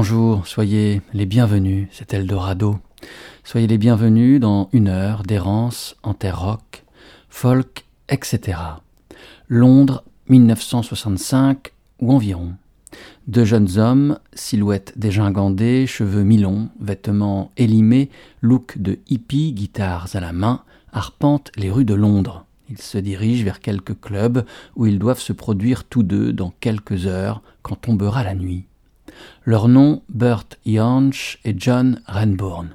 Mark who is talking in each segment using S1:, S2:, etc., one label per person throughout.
S1: Bonjour, soyez les bienvenus, c'est Eldorado. Soyez les bienvenus dans une heure d'errance en terre rock, folk, etc. Londres, 1965 ou environ. Deux jeunes hommes, silhouettes dégingandées, cheveux mi-longs, vêtements élimés, look de hippie, guitares à la main, arpentent les rues de Londres. Ils se dirigent vers quelques clubs où ils doivent se produire tous deux dans quelques heures quand tombera la nuit. Leur nom, Burt Jansch et John Renbourn.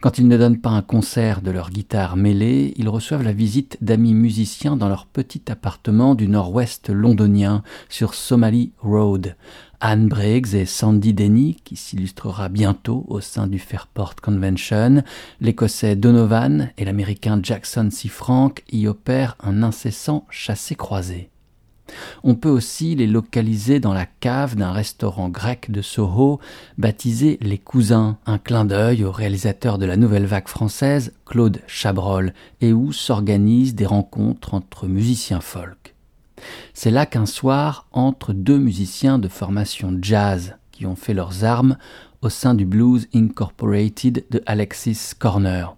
S1: Quand ils ne donnent pas un concert de leur guitare mêlée, ils reçoivent la visite d'amis musiciens dans leur petit appartement du nord-ouest londonien sur Somali Road. Anne Briggs et Sandy Denny, qui s'illustrera bientôt au sein du Fairport Convention, l'écossais Donovan et l'américain Jackson C. Frank y opèrent un incessant chassé-croisé. On peut aussi les localiser dans la cave d'un restaurant grec de Soho baptisé Les Cousins, un clin d'œil au réalisateur de la nouvelle vague française, Claude Chabrol, et où s'organisent des rencontres entre musiciens folk. C'est là qu'un soir entre deux musiciens de formation jazz qui ont fait leurs armes au sein du Blues Incorporated de Alexis Corner,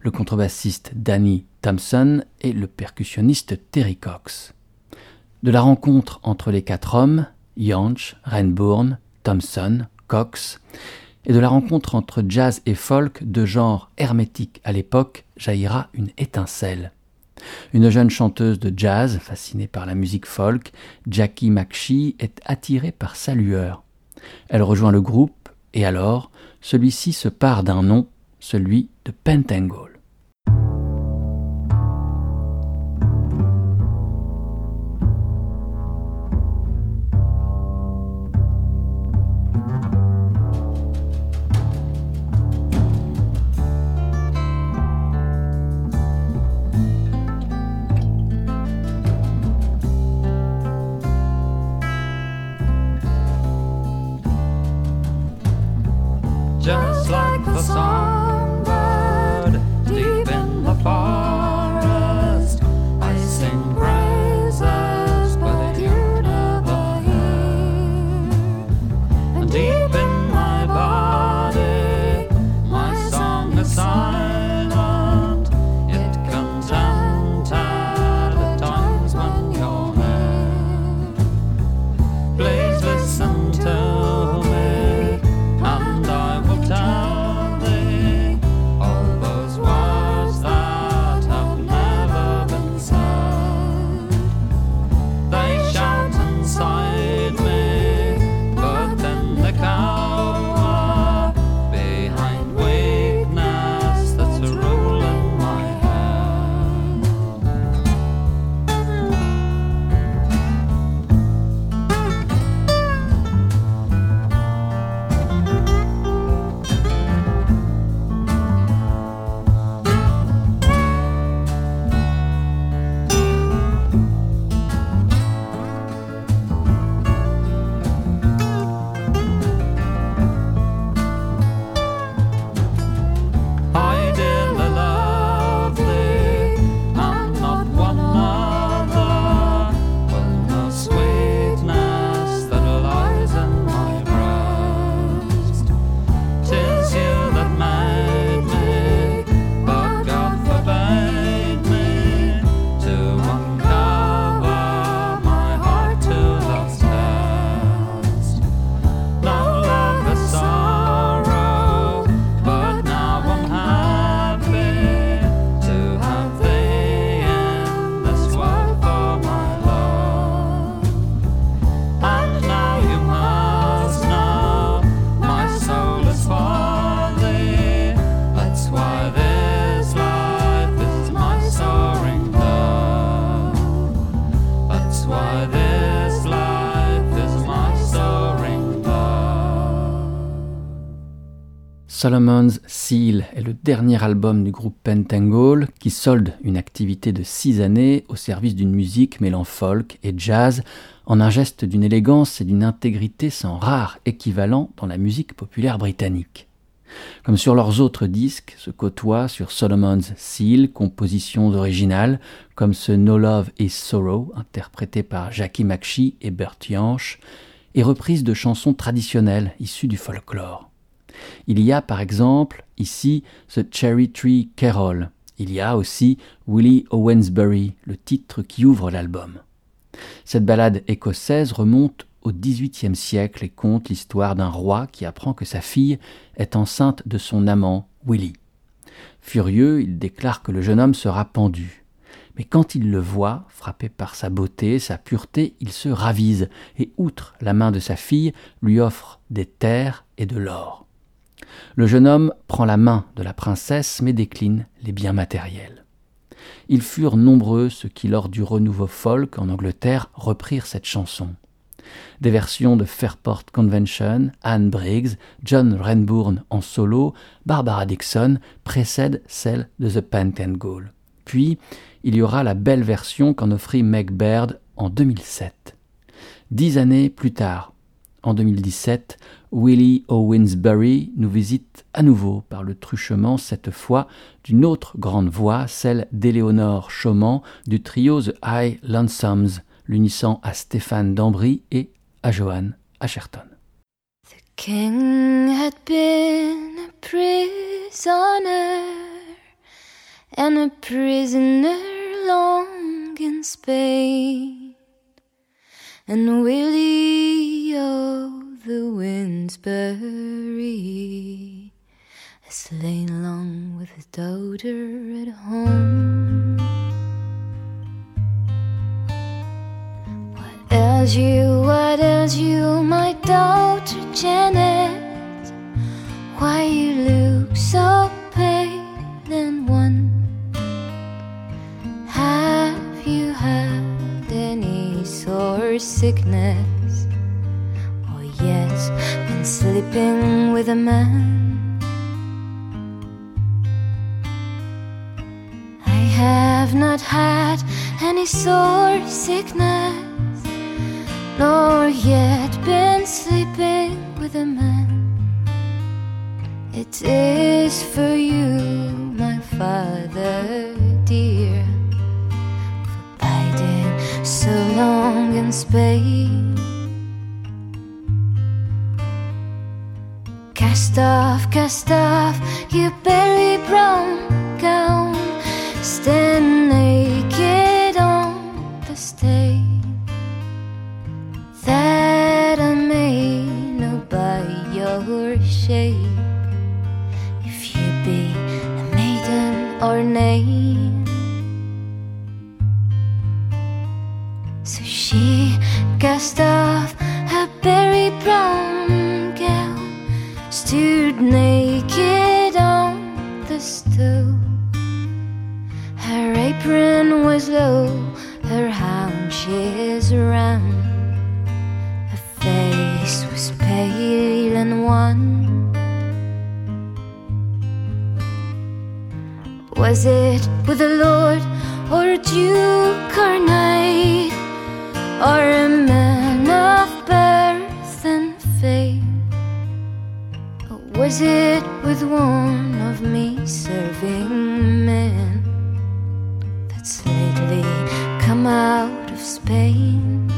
S1: le contrebassiste Danny Thompson et le percussionniste Terry Cox de la rencontre entre les quatre hommes, Jansch, Renbourn, Thompson, Cox, et de la rencontre entre jazz et folk de genre hermétique à l'époque jaillira une étincelle. Une jeune chanteuse de jazz, fascinée par la musique folk, Jackie McShee, est attirée par sa lueur. Elle rejoint le groupe, et alors, celui-ci se part d'un nom, celui de Pentangle. Solomon's Seal est le dernier album du groupe Pentangle qui solde une activité de six années au service d'une musique mêlant folk et jazz en un geste d'une élégance et d'une intégrité sans rare équivalent dans la musique populaire britannique. Comme sur leurs autres disques, se côtoient sur Solomon's Seal compositions originales comme ce No Love is Sorrow interprété par Jackie McShee et Bert Jansch et reprises de chansons traditionnelles issues du folklore. Il y a par exemple ici The Cherry Tree Carol. Il y a aussi Willie Owensbury, le titre qui ouvre l'album. Cette ballade écossaise remonte au XVIIIe siècle et conte l'histoire d'un roi qui apprend que sa fille est enceinte de son amant, Willie. Furieux, il déclare que le jeune homme sera pendu. Mais quand il le voit, frappé par sa beauté, sa pureté, il se ravise, et outre la main de sa fille, lui offre des terres et de l'or. Le jeune homme prend la main de la princesse, mais décline les biens matériels. Ils furent nombreux ceux qui, lors du renouveau folk en Angleterre, reprirent cette chanson. Des versions de Fairport Convention, Anne Briggs, John Renbourn en solo, Barbara Dixon précèdent celle de The Pentangle. Puis, il y aura la belle version qu'en offrit Meg Baird en 2007. Dix années plus tard, en 2017, Willie Owensbury nous visite à nouveau par le truchement, cette fois d'une autre grande voix, celle d'Éléonore Chauman du trio The High Lonesomes, l'unissant à Stéphane Dambry et à Johan Asherton.
S2: The king had been a prisoner, and a prisoner long in Spain, and Willie the Winsbury has lain long with his daughter at home. What ails you? What ails you, my daughter Janet? Why you look so pale and wan? Have you had any sore sickness? Yes, been sleeping with a man. I have not had any sore sickness nor yet been sleeping with a man. It is for you, my father dear, for biding so long in Spain. Off, cast off your berry brown gown, stand Was it with a lord or a duke or knight or a man of birth and fame? Or was it with one of me serving men that's lately come out of Spain?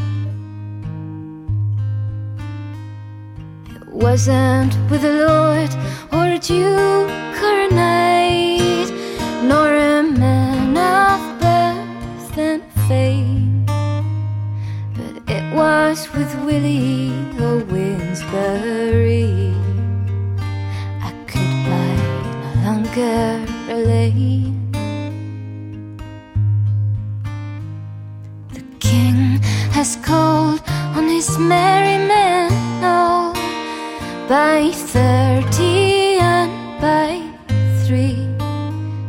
S2: It wasn't with a lord or a duke with Willie Owensbury. I could buy no longer a lane. The king has called on his merry men now by thirty and by three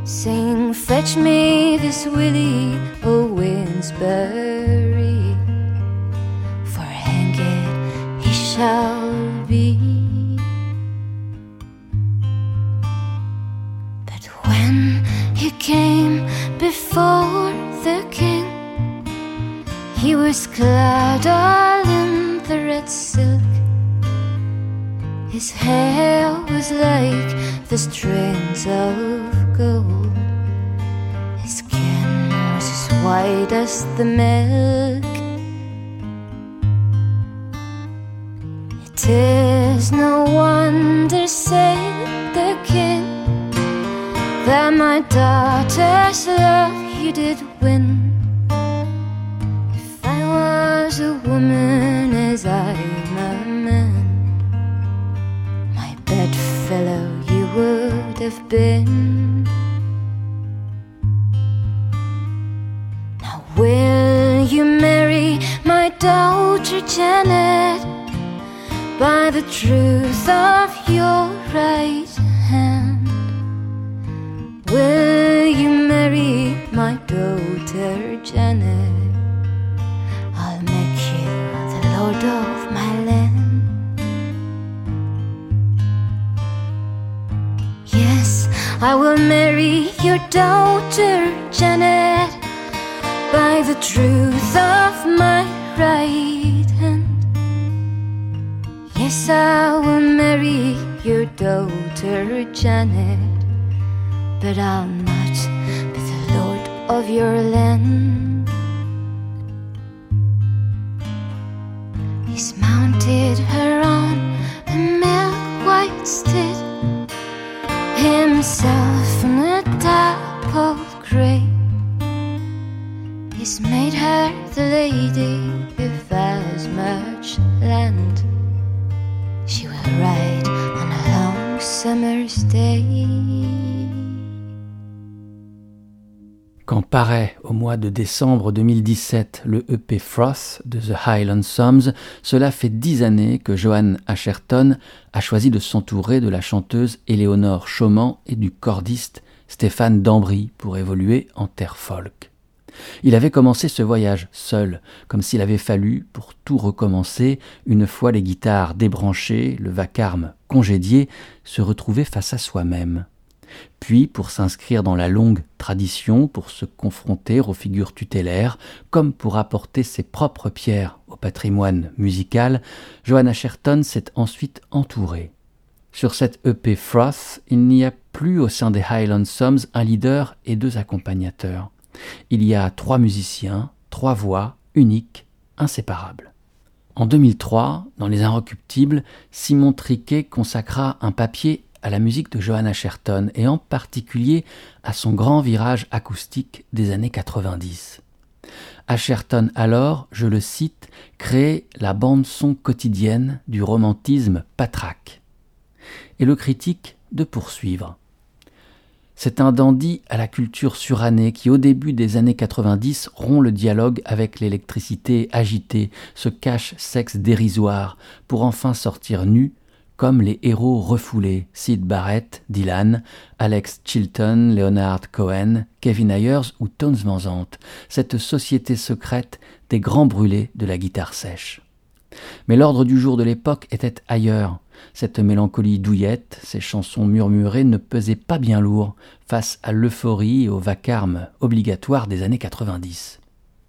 S2: saying, Fetch me this Willie Owensbury, shall be. But when he came before the king, he was clad all in the red silk. His hair was like the strings of gold His skin was as white as the milk. Tis no wonder, said the king, that my daughter's love you did win. If I was a woman as I'm a man, my bedfellow you would have been. Now, will you marry my daughter Janet? By the truth of your right hand. Will you marry my daughter Janet? I'll make you the lord of my land. Yes, I will marry your daughter Janet by the truth of my right. Yes, I will marry your daughter Janet, but I'll not be the lord of your land. He's mounted her on a milk white steed, himself on a dappled grey. He's made her the lady of as much land
S1: Quand paraît au mois de décembre 2017 le EP Froth de The Highland Psalms, cela fait dix années que Johan Asherton a choisi de s'entourer de la chanteuse Éléonore Chauman et du cordiste Stéphane Dambry pour évoluer en terre folk. Il avait commencé ce voyage seul, comme s'il avait fallu, pour tout recommencer, une fois les guitares débranchées, le vacarme congédié, se retrouver face à soi-même. Puis, pour s'inscrire dans la longue tradition, pour se confronter aux figures tutélaires, comme pour apporter ses propres pierres au patrimoine musical, Johanna Sherton s'est ensuite entourée. Sur cette EP Froth, il n'y a plus au sein des Highland Psalms un leader et deux accompagnateurs. Il y a trois musiciens, trois voix, uniques, inséparables. En 2003, dans Les Inrecuptibles, Simon Triquet consacra un papier à la musique de Johanna Sherton et en particulier à son grand virage acoustique des années 90. Asherton alors, je le cite, créait la bande-son quotidienne du romantisme patraque. Et le critique de poursuivre. C'est un dandy à la culture surannée qui, au début des années 90, rompt le dialogue avec l'électricité agitée, se cache sexe dérisoire, pour enfin sortir nu, comme les héros refoulés Sid Barrett, Dylan, Alex Chilton, Leonard Cohen, Kevin Ayers ou Tones Van Zandt, cette société secrète des grands brûlés de la guitare sèche. Mais l'ordre du jour de l'époque était ailleurs. Cette mélancolie douillette, ces chansons murmurées ne pesaient pas bien lourd face à l'euphorie et au vacarme obligatoire des années 90.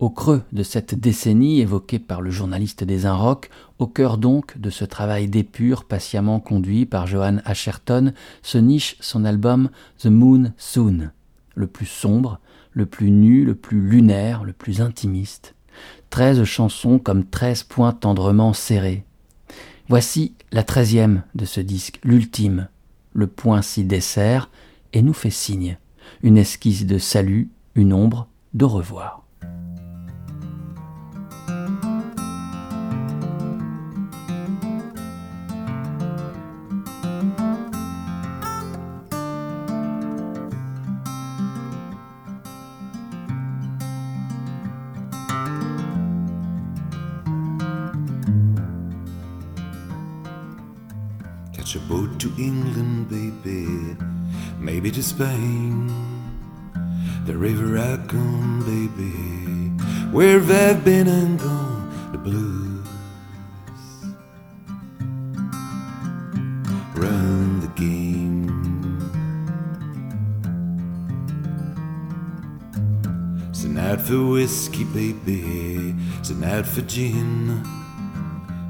S1: Au creux de cette décennie évoquée par le journaliste des Inrocks, au cœur donc de ce travail d'épure patiemment conduit par Johan Asherton, se niche son album The Moon Soon, le plus sombre, le plus nu, le plus lunaire, le plus intimiste. Treize chansons comme treize points tendrement serrés. Voici la treizième de ce disque, l'ultime. Le point s'y dessert et nous fait signe. Une esquisse de salut, une ombre de revoir.
S3: England, baby, maybe to Spain. The river I come, baby, where I've been and gone, the blues. Run the game. It's a night for whiskey, baby, it's a night for gin.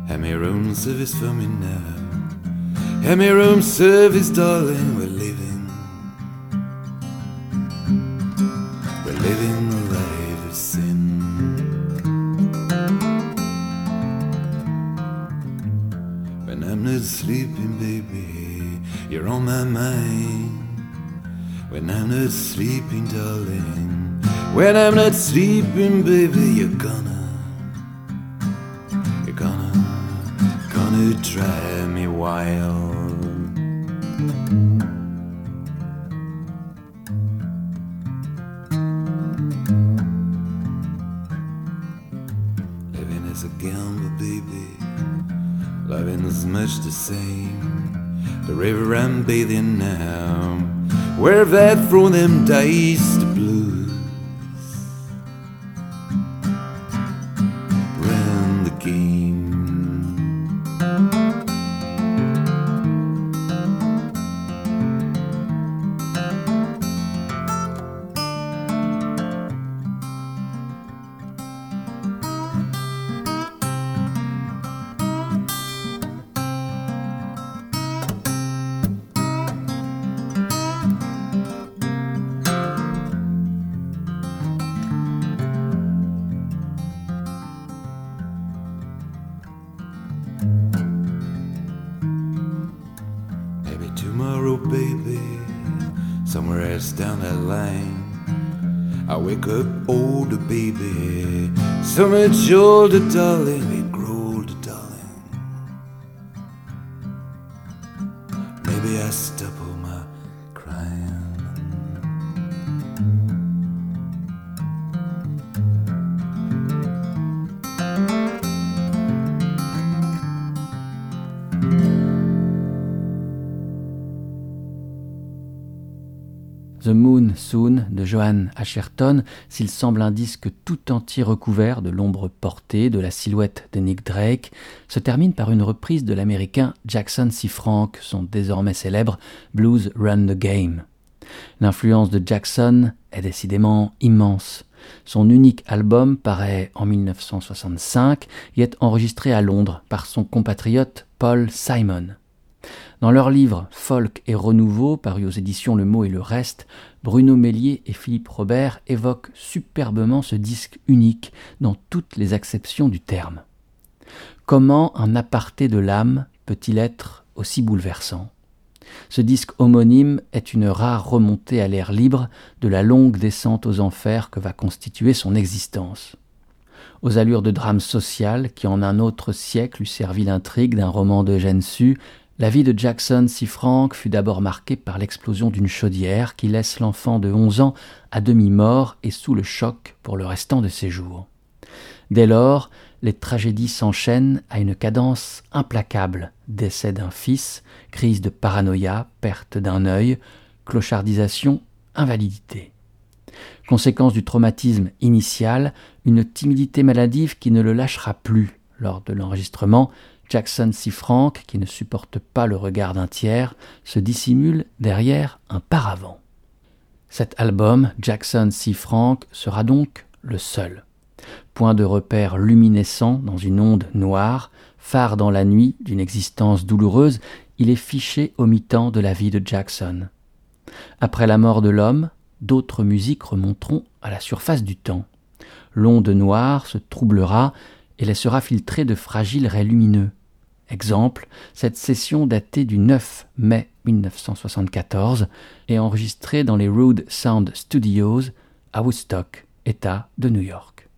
S3: Have me own service for me now. Have me room service, darling. We're living. We're living a life of sin. When I'm not sleeping, baby, you're on my mind. When I'm not sleeping, darling, when I'm not sleeping, baby, you're gonna, you're gonna, gonna drive me wild. The same. The river I'm bathing now. Where have I thrown them dice shoulder, darling.
S1: The Moon Soon de Johan Asherton, s'il semble un disque tout entier recouvert de l'ombre portée de la silhouette de Nick Drake, se termine par une reprise de l'américain Jackson C. Frank, son désormais célèbre Blues Run the Game. L'influence de Jackson est décidément immense. Son unique album paraît en 1965 et est enregistré à Londres par son compatriote Paul Simon. Dans leur livre Folk et Renouveau, paru aux éditions Le Mot et le Reste, Bruno Mélier et Philippe Robert évoquent superbement ce disque unique dans toutes les acceptions du terme. Comment un aparté de l'âme peut-il être aussi bouleversant? Ce disque homonyme est une rare remontée à l'air libre de la longue descente aux enfers que va constituer son existence. Aux allures de drame social qui en un autre siècle eût servi l'intrigue d'un roman d'Eugène Sue, la vie de Jackson C. Frank fut d'abord marquée par l'explosion d'une chaudière qui laisse l'enfant de 11 ans à demi mort et sous le choc pour le restant de ses jours. Dès lors, les tragédies s'enchaînent à une cadence implacable. Décès d'un fils, crise de paranoïa, perte d'un œil, clochardisation, invalidité. Conséquence du traumatisme initial, une timidité maladive qui ne le lâchera plus. Lors de l'enregistrement, Jackson C. Frank, qui ne supporte pas le regard d'un tiers, se dissimule derrière un paravent. Cet album, Jackson C. Frank, sera donc le seul. Point de repère luminescent dans une onde noire, phare dans la nuit d'une existence douloureuse, il est fiché au mi-temps de la vie de Jackson. Après la mort de l'homme, d'autres musiques remonteront à la surface du temps. L'onde noire se troublera et laissera filtrer de fragiles raies lumineux. Exemple, cette session datée du 9 mai 1974 est enregistrée dans les Rude Sound Studios à Woodstock, État de New York.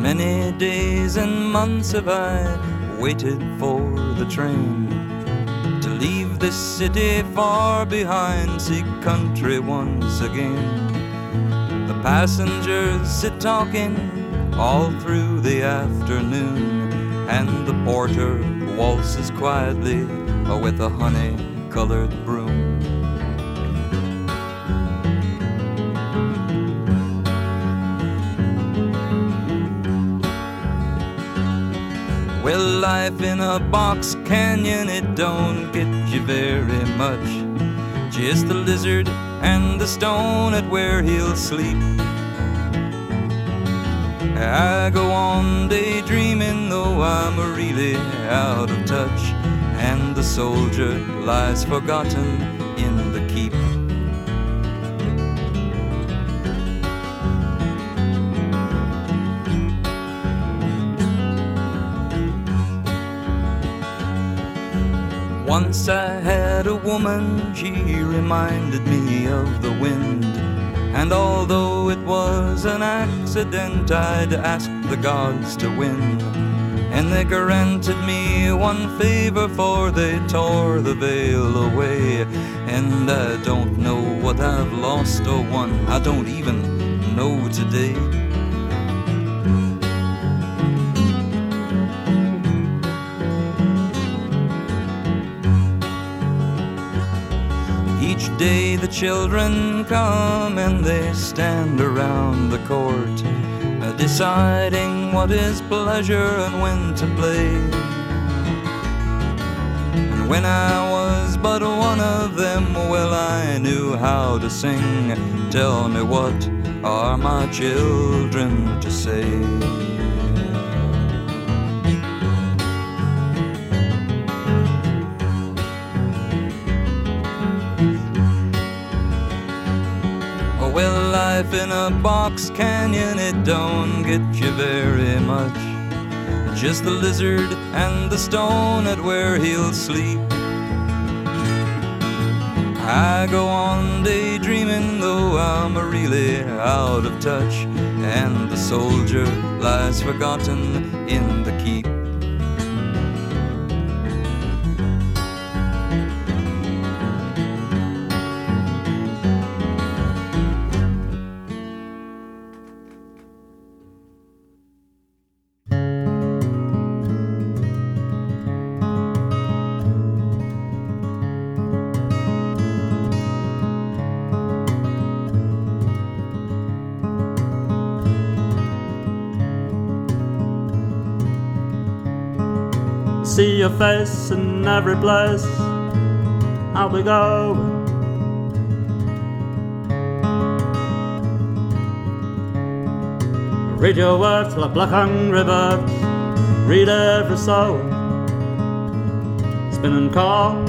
S4: Many days and months waited for the train to leave this city far behind, seek country once again. The passengers sit talking all through the afternoon, and the porter waltzes quietly with a honey colored broom. Well, life in a box canyon, it don't get you very much. Just the lizard and the stone at where he'll sleep. I go on daydreaming, though I'm really out of touch. and the soldier lies forgotten Once I had a woman, she reminded me of the wind. And although it was an accident, I'd asked the gods to win. And they granted me one favor, for they tore the veil away. And I don't know what I've lost or won, I don't even know today. Each day the children come and they stand around the court, uh, deciding what is pleasure and when to play. And when I was but one of them, well, I knew how to sing. Tell me what are my children to say? Life in a box canyon, it don't get you very much. Just the lizard and the stone at where he'll sleep. I go on daydreaming, though I'm really out of touch. And the soldier lies forgotten in the keep.
S5: Your face in every place I'll be going. Read your words like black hungry birds. Read every soul. Spin and call.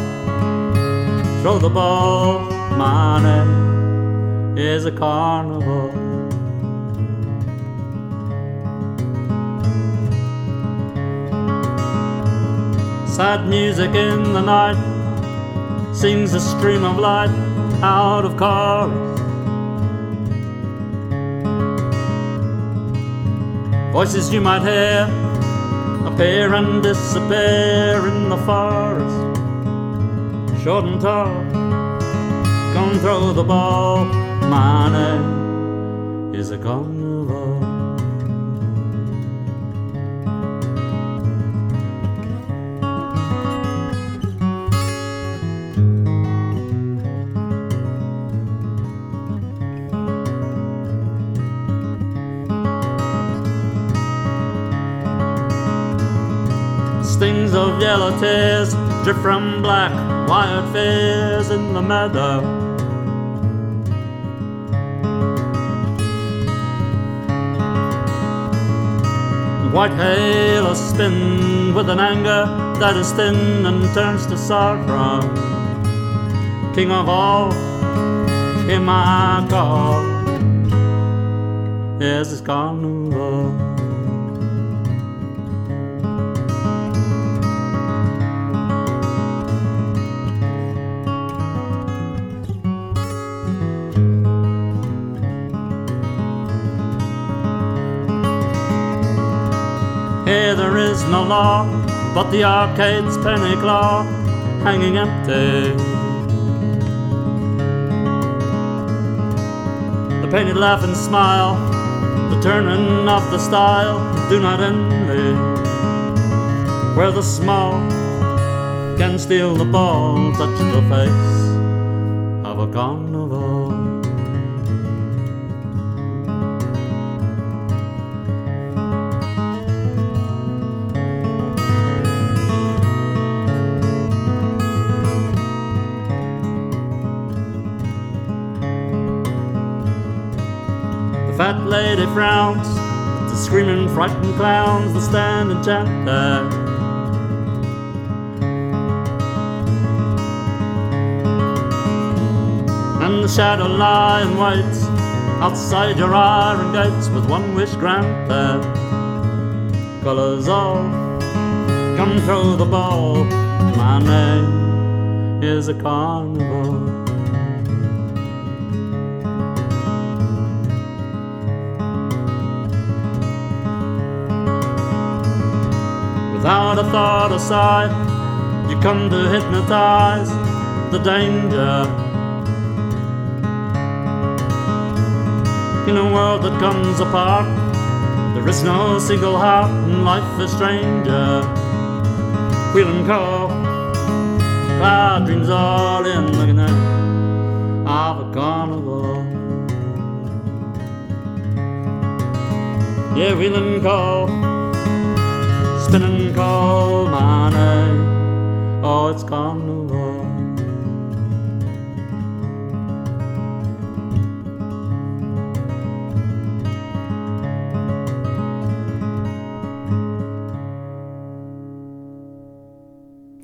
S5: Throw the ball. My name is a carnival. Sad music in the night sings a stream of light out of chorus. Voices you might hear appear and disappear in the forest. Short and tall, come throw the ball. My name is a carnival. Yellow tears drip from black wired fears in the meadow. White halos spin with an anger that is thin and turns to sorrow. King of all, hear my call. Yes, it's carnival. Here there is no law, but the arcade's penny claw hanging empty. The painted laugh and smile, the turning of the style, do not envy. Where the small can steal the ball, touch the face of a carnival. lady frowns the screaming, frightened clowns that stand and chat there.
S6: And the shadow lion waits outside your iron gates with one wish granted. there. Colors all come through the ball. My name is a carnival. A thought sigh, you come to hypnotize the danger. In a world that comes apart, there is no single heart, and life is stranger. Wheel and call, cloud dreams all in the net of a carnival. Yeah, wheel and call, my name. Oh, it's carnival.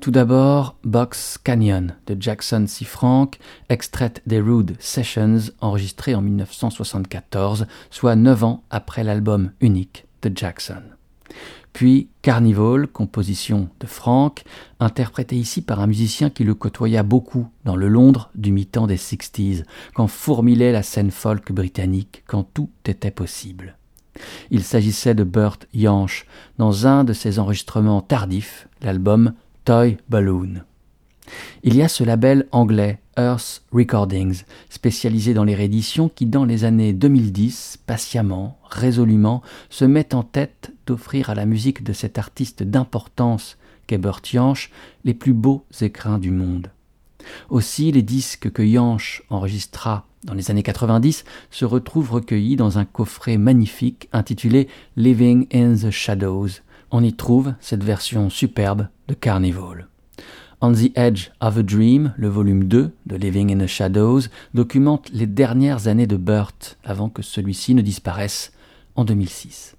S1: Tout d'abord, Box Canyon de Jackson C. Frank, extraite des Rude Sessions enregistrée en 1974, soit neuf ans après l'album unique de Jackson. Puis Carnival, composition de Frank, interprétée ici par un musicien qui le côtoya beaucoup dans le Londres du mi-temps des 60s, quand fourmillait la scène folk britannique, quand tout était possible. Il s'agissait de Burt Jansch dans un de ses enregistrements tardifs, l'album Toy Balloon. Il y a ce label anglais Earth Recordings, spécialisé dans les rééditions qui, dans les années 2010, patiemment, résolument, se met en tête d'offrir à la musique de cet artiste d'importance qu'est Burt Jansch les plus beaux écrins du monde. Aussi, les disques que Jansch enregistra dans les années 90 se retrouvent recueillis dans un coffret magnifique intitulé Living in the Shadows. On y trouve cette version superbe de Carnival. On the Edge of a Dream, le volume 2 de Living in the Shadows, documente les dernières années de Burt avant que celui-ci ne disparaisse en 2006.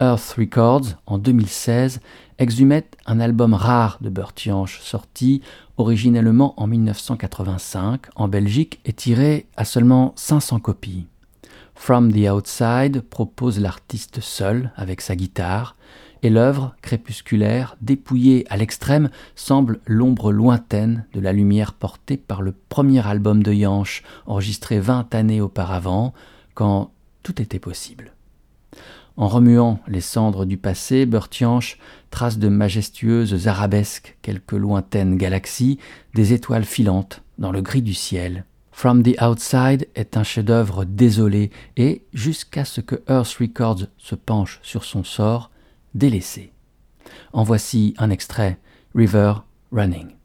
S1: Earth Records, en 2016, exhumait un album rare de Burt Jansch, sorti originellement en 1985 en Belgique et tiré à seulement 500 copies. From the Outside propose l'artiste seul avec sa guitare, et l'œuvre crépusculaire, dépouillée à l'extrême, semble l'ombre lointaine de la lumière portée par le premier album de Jansch, enregistré vingt années auparavant, quand tout était possible. En remuant les cendres du passé, Burt Jansch trace de majestueuses arabesques, quelques lointaines galaxies, des étoiles filantes dans le gris du ciel. From the Outside est un chef-d'œuvre désolé et, jusqu'à ce que Earth Records se penche sur son sort, délaissé. En voici un extrait, River Running.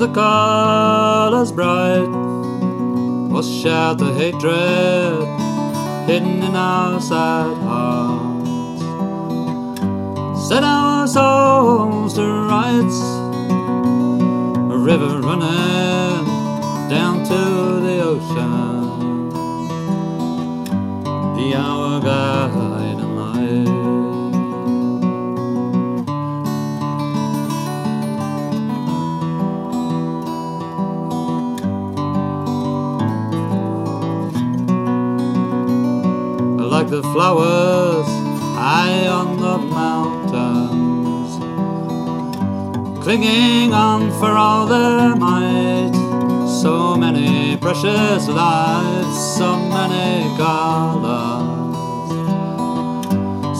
S6: The colors bright, wash out the hatred hidden in our sad hearts. Set our souls to rights, a river running down to the ocean. The flowers high on the mountains, clinging on for all their might. So many precious lives, so many colors,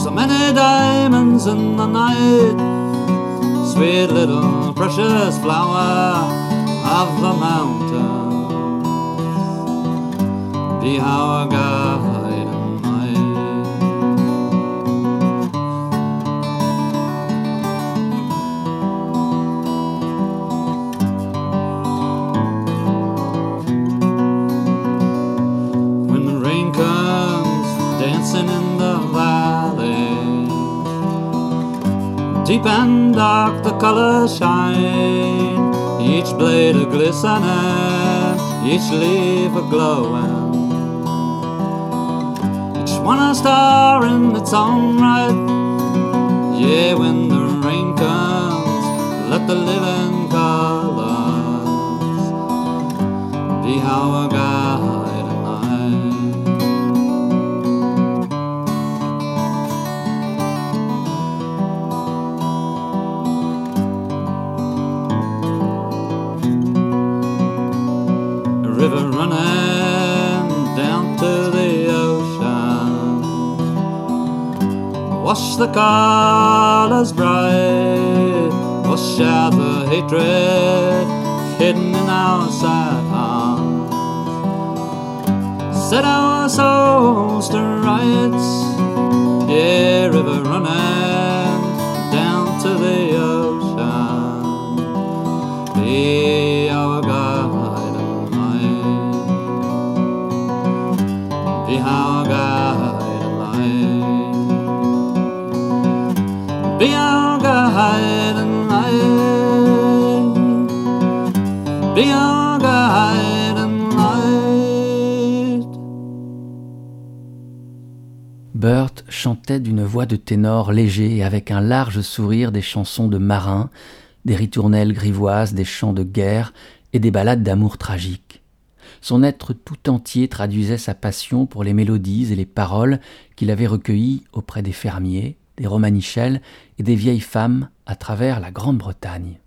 S6: so many diamonds in the night. Sweet little precious flower of the mountain, be our guide. Deep and dark the colors shine each blade a glistening, each leaf a glowing, each one a star in its own right. Yeah, when the rain comes, let the living colors be our guide Wash the colors bright, wash out the hatred hidden in our sad hearts. Set our souls to rights, yeah, river running
S1: d'une voix de ténor léger et avec un large sourire des chansons de marins, des ritournelles grivoises, des chants de guerre et des ballades d'amour tragique. Son être tout entier traduisait sa passion pour les mélodies et les paroles qu'il avait recueillies auprès des fermiers, des romanichels et des vieilles femmes à travers la Grande-Bretagne.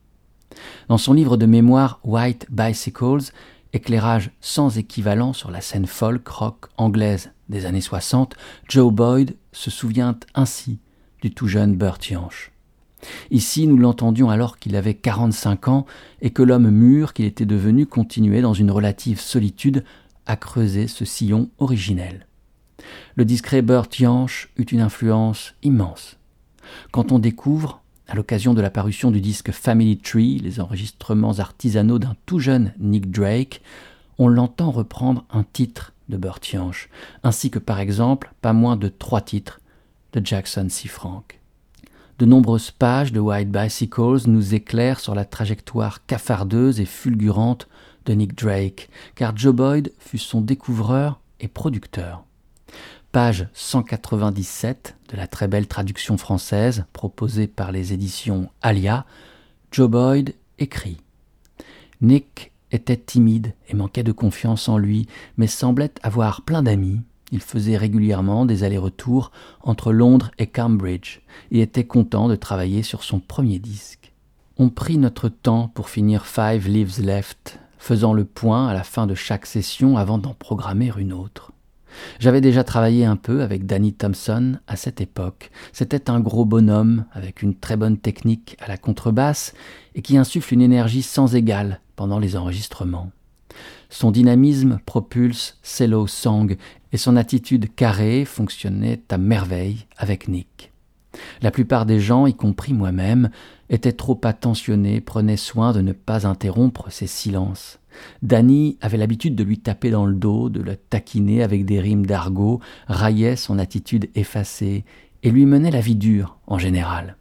S1: Dans son livre de mémoire White Bicycles, éclairage sans équivalent sur la scène folk rock anglaise des années 60, Joe Boyd se souvient ainsi du tout jeune Burt Jansch. Ici, nous l'entendions alors qu'il avait 45 ans et que l'homme mûr qu'il était devenu continuait dans une relative solitude à creuser ce sillon originel. Le discret Burt Jansch eut une influence immense. Quand on découvre, à l'occasion de la parution du disque Family Tree, les enregistrements artisanaux d'un tout jeune Nick Drake, on l'entend reprendre un titre de Burt Jansch, ainsi que par exemple pas moins de trois titres de Jackson C. Frank. De nombreuses pages de White Bicycles nous éclairent sur la trajectoire cafardeuse et fulgurante de Nick Drake, car Joe Boyd fut son découvreur et producteur. Page 197 de la très belle traduction française proposée par les éditions Alia, Joe Boyd écrit Nick était timide et manquait de confiance en lui, mais semblait avoir plein d'amis. Il faisait régulièrement des allers-retours entre Londres et Cambridge et était content de travailler sur son premier disque. On prit notre temps pour finir Five Lives Left, faisant le point à la fin de chaque session avant d'en programmer une autre. J'avais déjà travaillé un peu avec Danny Thompson à cette époque. C'était un gros bonhomme avec une très bonne technique à la contrebasse et qui insuffle une énergie sans égale pendant les enregistrements. Son dynamisme propulse Cello Song et son attitude carrée fonctionnait à merveille avec Nick. La plupart des gens, y compris moi-même, étaient trop attentionnés, prenaient soin de ne pas interrompre ses silences. Danny avait l'habitude de lui taper dans le dos, de le taquiner avec des rimes d'argot, raillait son attitude effacée et lui menait la vie dure en général.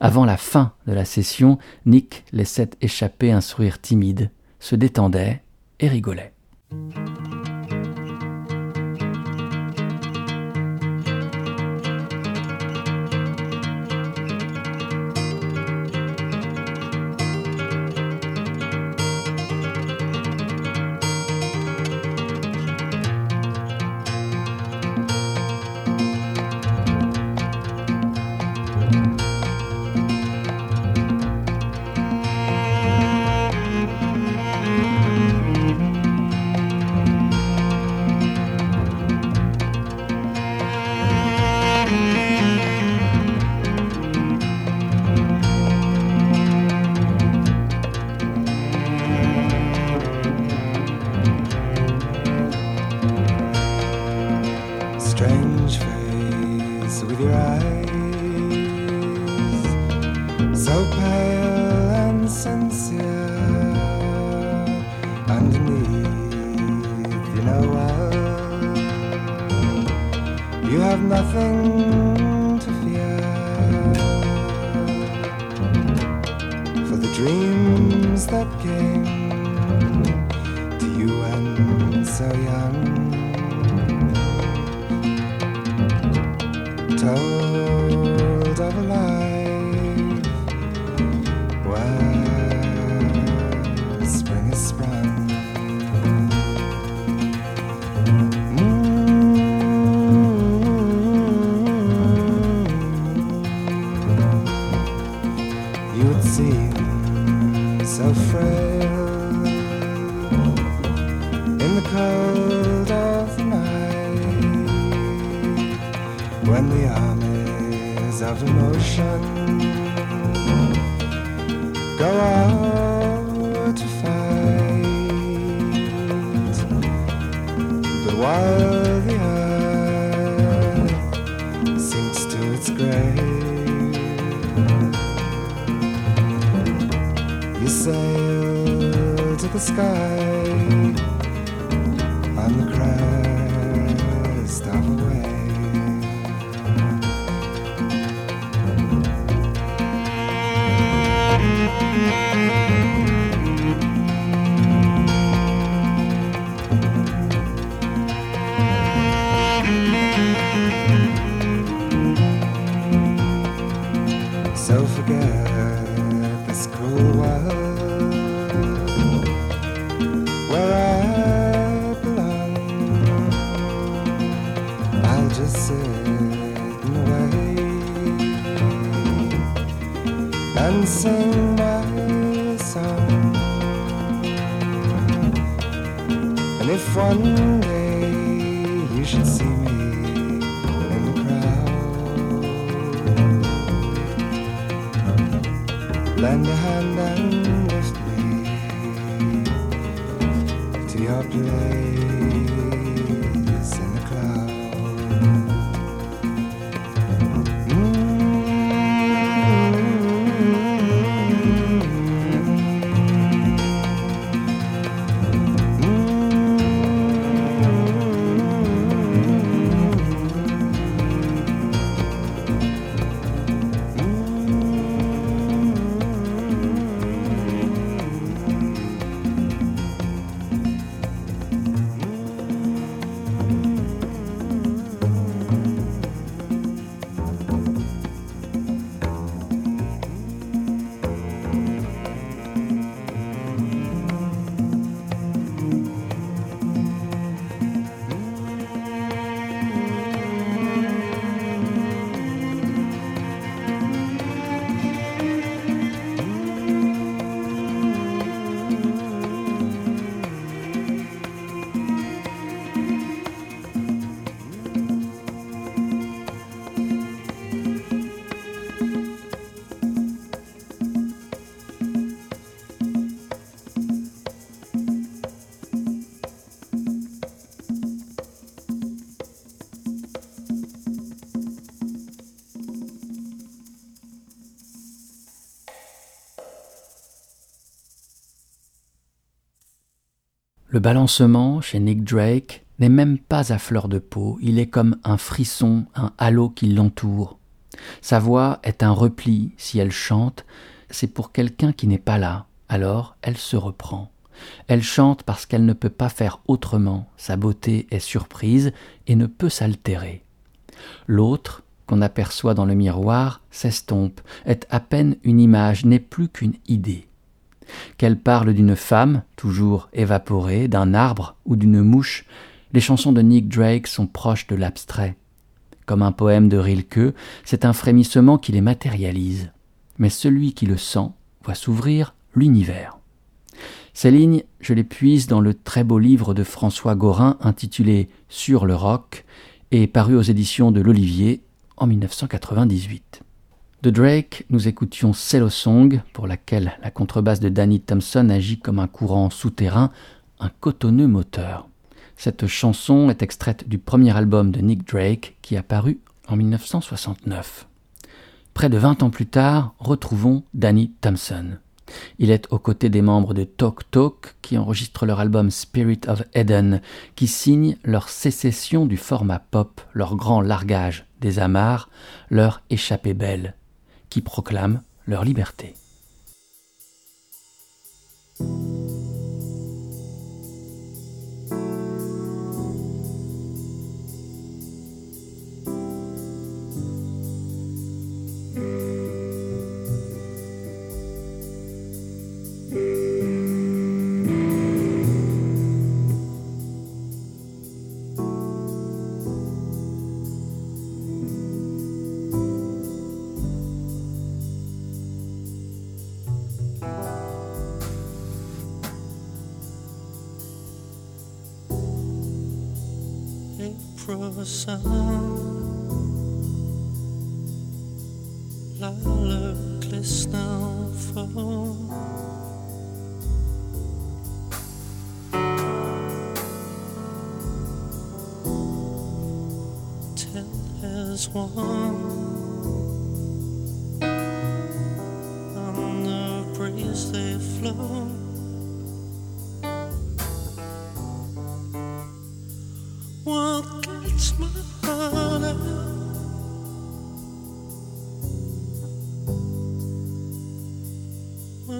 S1: Avant la fin de la session, Nick laissait échapper un sourire timide, se détendait et rigolait.
S7: The cold of the night when the armies of emotion go out to fight. But while the earth sinks to its grave, you sail to the sky one
S1: Le balancement chez Nick Drake n'est même pas à fleur de peau, il est comme un frisson, un halo qui l'entoure. Sa voix est un repli, si elle chante, c'est pour quelqu'un qui n'est pas là, alors elle se reprend. Elle chante parce qu'elle ne peut pas faire autrement, sa beauté est surprise et ne peut s'altérer. L'autre, qu'on aperçoit dans le miroir, s'estompe, est à peine une image, n'est plus qu'une idée. Qu'elle parle d'une femme, toujours évaporée, d'un arbre ou d'une mouche, les chansons de Nick Drake sont proches de l'abstrait. Comme un poème de Rilke, c'est un frémissement qui les matérialise. Mais celui qui le sent voit s'ouvrir l'univers. Ces lignes, je les puise dans le très beau livre de François Gorin intitulé Sur le rock et paru aux éditions de l'Olivier en 1998. De Drake, nous écoutions Cello Song, pour laquelle la contrebasse de Danny Thompson agit comme un courant souterrain, un cotonneux moteur. Cette chanson est extraite du premier album de Nick Drake qui a paru en 1969. Près de 20 ans plus tard, retrouvons Danny Thompson. Il est aux côtés des membres de Talk Talk qui enregistrent leur album Spirit of Eden, qui signe leur sécession du format pop, leur grand largage des amarres, leur échappée belle, qui proclament leur liberté.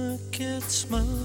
S8: look at smiling.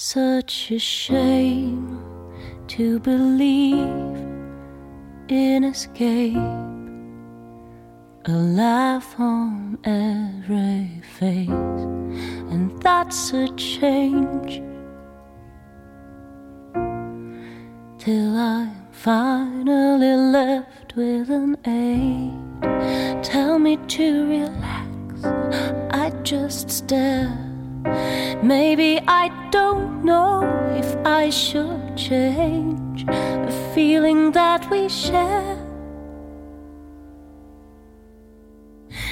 S2: Such a shame to believe in escape, a laugh on every face, and that's a change. Till I'm finally left with an ache. Tell me to relax, I just stare Maybe I don't know if I should change a feeling that we share.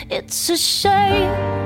S2: It's a shame.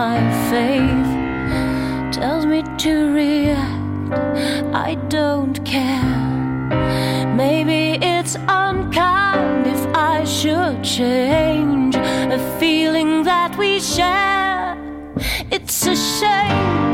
S2: My faith tells me to react. I don't care. Maybe it's unkind if I should change a feeling that we share. It's a shame.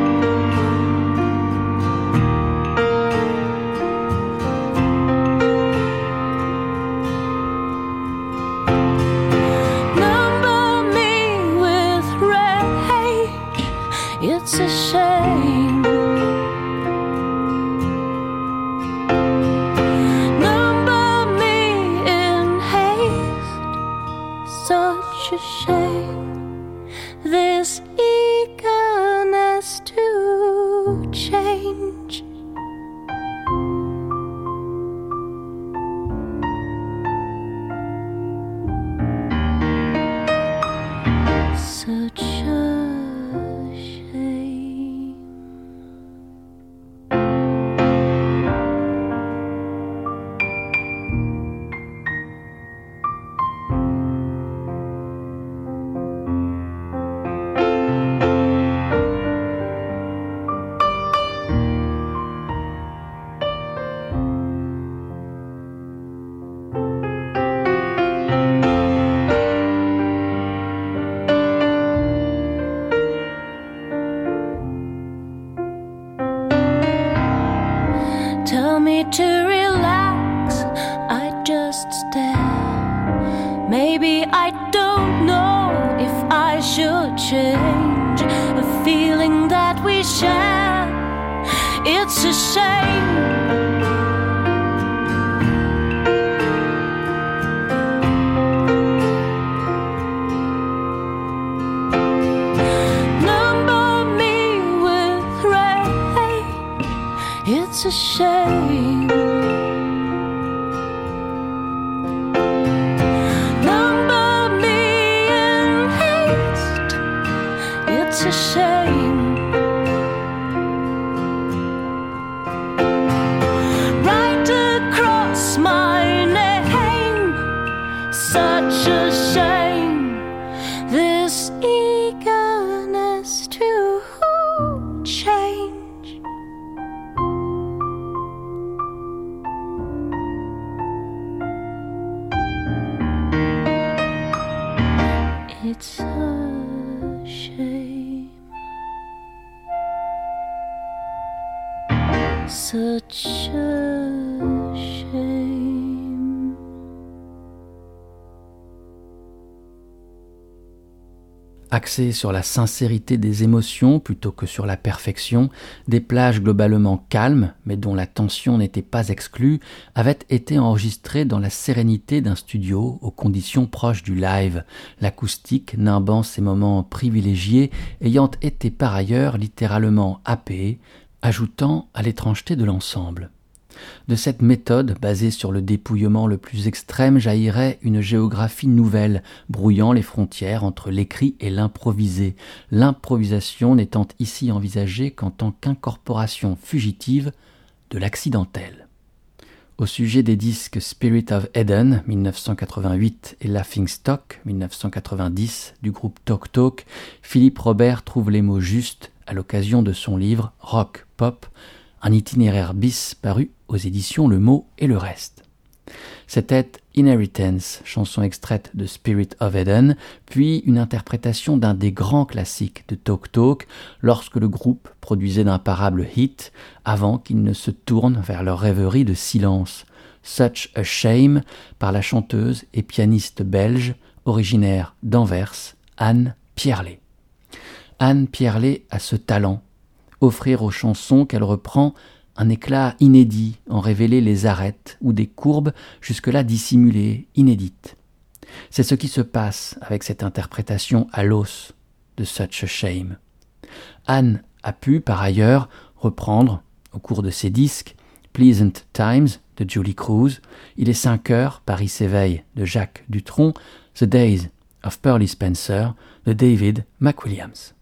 S1: Sur la sincérité des émotions plutôt que sur la perfection, des plages globalement calmes, mais dont la tension n'était pas exclue, avaient été enregistrées dans la sérénité d'un studio aux conditions proches du live, l'acoustique nimbant ces moments privilégiés ayant été par ailleurs littéralement happée, ajoutant à l'étrangeté de l'ensemble. De cette méthode, basée sur le dépouillement le plus extrême, jaillirait une géographie nouvelle, brouillant les frontières entre l'écrit et l'improvisé, l'improvisation n'étant ici envisagée qu'en tant qu'incorporation fugitive de l'accidentel. au sujet des disques Spirit of Eden 1988 et Laughing Stock 1990 du groupe Talk Talk, Philippe Robert trouve les mots justes à l'occasion de son livre Rock Pop, un itinéraire bis paru aux éditions Le Mot et le Reste. C'était Inheritance, chanson extraite de Spirit of Eden, puis une interprétation d'un des grands classiques de Talk Talk lorsque le groupe produisait d'imparables hits avant qu'ils ne se tournent vers leur rêverie de silence. Such a Shame par la chanteuse et pianiste belge originaire d'Anvers, Anne Pierlet. Anne Pierlet a ce talent, offrir aux chansons qu'elle reprend un éclat inédit en révéler les arêtes ou des courbes jusque-là dissimulées, inédites. C'est ce qui se passe avec cette interprétation à l'os de Such a Shame. Anne a pu, par ailleurs, reprendre, au cours de ses disques, Pleasant Times de Julie Cruz, Il est 5 heures, Paris s'éveille de Jacques Dutronc, The Days of Pearly Spencer de David McWilliams.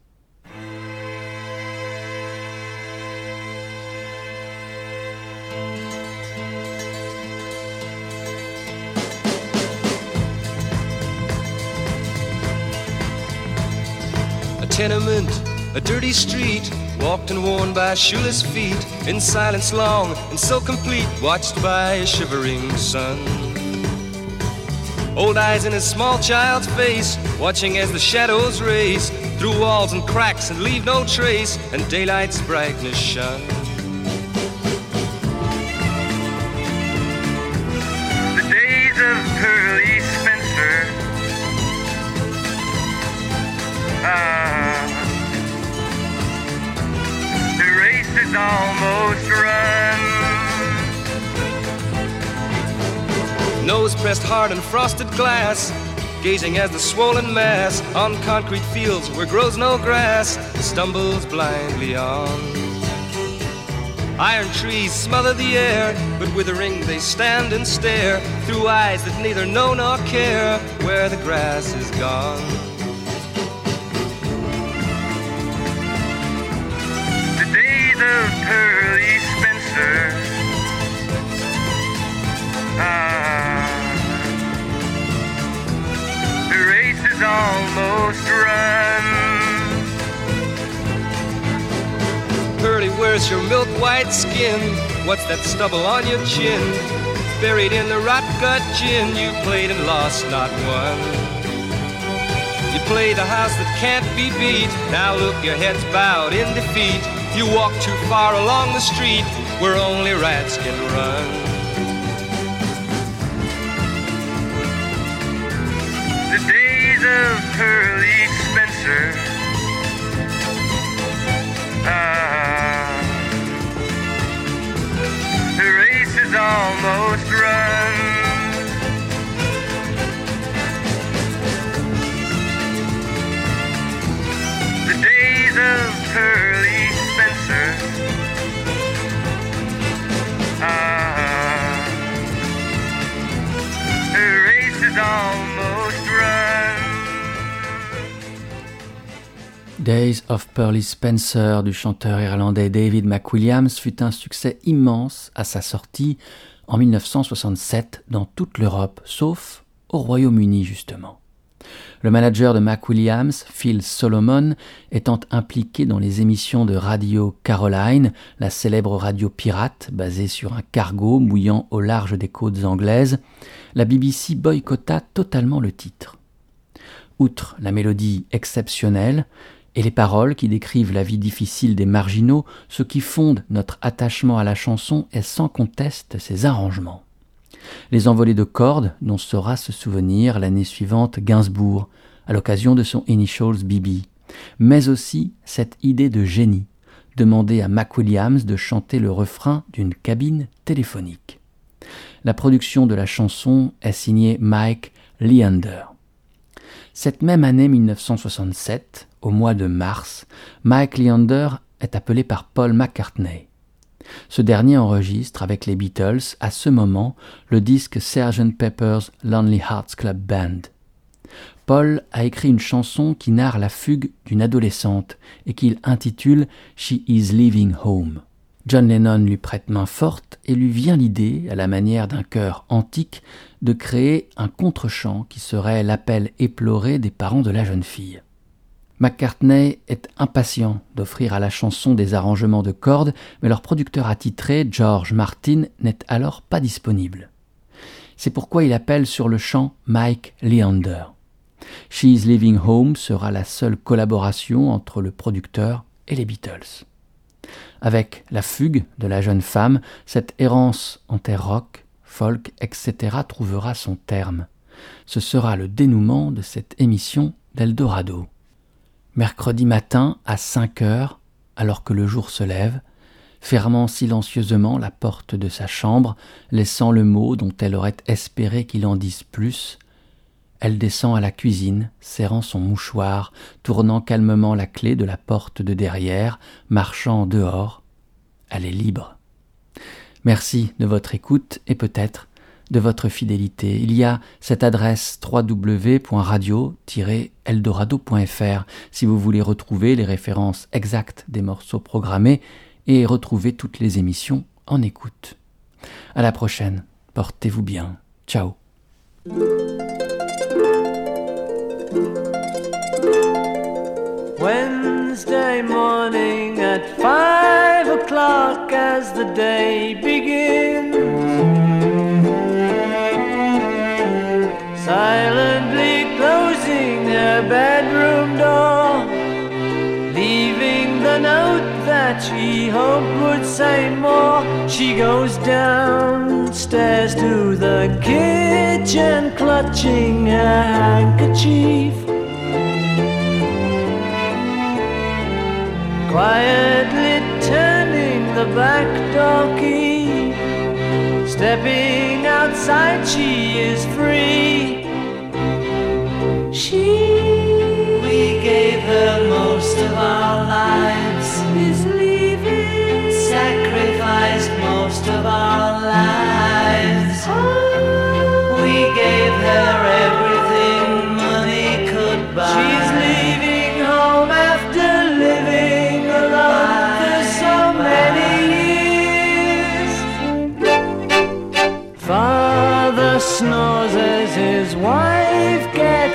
S9: Tenement, a dirty street, walked and worn by shoeless feet, in silence long and so complete, watched by a shivering sun. Old eyes in a small child's face, watching as the shadows race through walls and cracks and leave no trace, and daylight's brightness shun.
S10: Almost run.
S9: Nose pressed hard on frosted glass, gazing as the swollen mass on concrete fields where grows no grass stumbles blindly on. Iron trees smother the air, but withering they stand and stare through eyes that neither know nor care where the grass is gone.
S10: Of Pearly Spencer. Ah, the race is almost run.
S9: Pearly, where's your milk white skin? What's that stubble on your chin? Buried in the rot gut gin, you played and lost, not won. You play the house that can't be beat. Now look, your head's bowed in defeat. You walk too far along the street where only rats can run.
S10: The days of Pearly Spencer. Ah, the race is almost run. The days of Pearly
S1: Days of Pearly Spencer du chanteur irlandais David McWilliams fut un succès immense à sa sortie en 1967 dans toute l'Europe, sauf au Royaume-Uni justement. Le manager de McWilliams, Phil Solomon, étant impliqué dans les émissions de Radio Caroline, la célèbre radio pirate basée sur un cargo mouillant au large des côtes anglaises, la BBC boycotta totalement le titre. Outre la mélodie exceptionnelle et les paroles qui décrivent la vie difficile des marginaux, ce qui fonde notre attachement à la chanson est sans conteste ses arrangements. Les envolées de cordes dont saura se souvenir l'année suivante Gainsbourg, à l'occasion de son Initials BB, mais aussi cette idée de génie, demander à McWilliams de chanter le refrain d'une cabine téléphonique. La production de la chanson est signée Mike Leander. Cette même année 1967, au mois de mars, Mike Leander est appelé par Paul McCartney. Ce dernier enregistre avec les Beatles à ce moment le disque Sgt Pepper's Lonely Hearts Club Band. Paul a écrit une chanson qui narre la fugue d'une adolescente et qu'il intitule She is Leaving Home. John Lennon lui prête main forte et lui vient l'idée, à la manière d'un chœur antique, de créer un contre-chant qui serait l'appel éploré des parents de la jeune fille. McCartney est impatient d'offrir à la chanson des arrangements de cordes, mais leur producteur attitré, George Martin, n'est alors pas disponible. C'est pourquoi il appelle sur le chant Mike Leander. She's Leaving Home sera la seule collaboration entre le producteur et les Beatles. Avec la fugue de la jeune femme, cette errance en terre rock, folk, etc. trouvera son terme. Ce sera le dénouement de cette émission d'Eldorado. Mercredi matin à 5 heures, alors que le jour se lève, fermant silencieusement la porte de sa chambre, laissant le mot dont elle aurait espéré qu'il en dise plus, elle descend à la cuisine, serrant son mouchoir, tournant calmement la clé de la porte de derrière, marchant dehors. Elle est libre. Merci de votre écoute et peut-être de votre fidélité. Il y a cette adresse www.radio-eldorado.fr si vous voulez retrouver les références exactes des morceaux programmés et retrouver toutes les émissions en écoute. À la prochaine. Portez-vous bien. Ciao.
S11: Silently closing her bedroom door, leaving the note that she hoped would say more. She goes downstairs to the kitchen, clutching her handkerchief. quietly turning the back door key. Stepping outside, she is free. She, we gave her most of our lives, is leaving. Sacrificed most of our lives. Oh. We gave her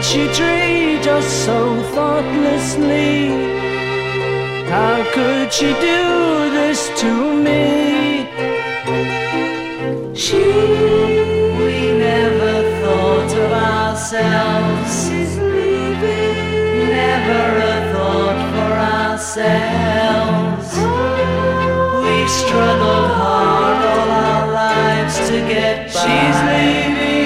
S11: would she treat us so thoughtlessly? How could she do this to me? She, we never thought of ourselves. She's leaving. Never a thought for ourselves. We struggled hard all our lives to get by. She's leaving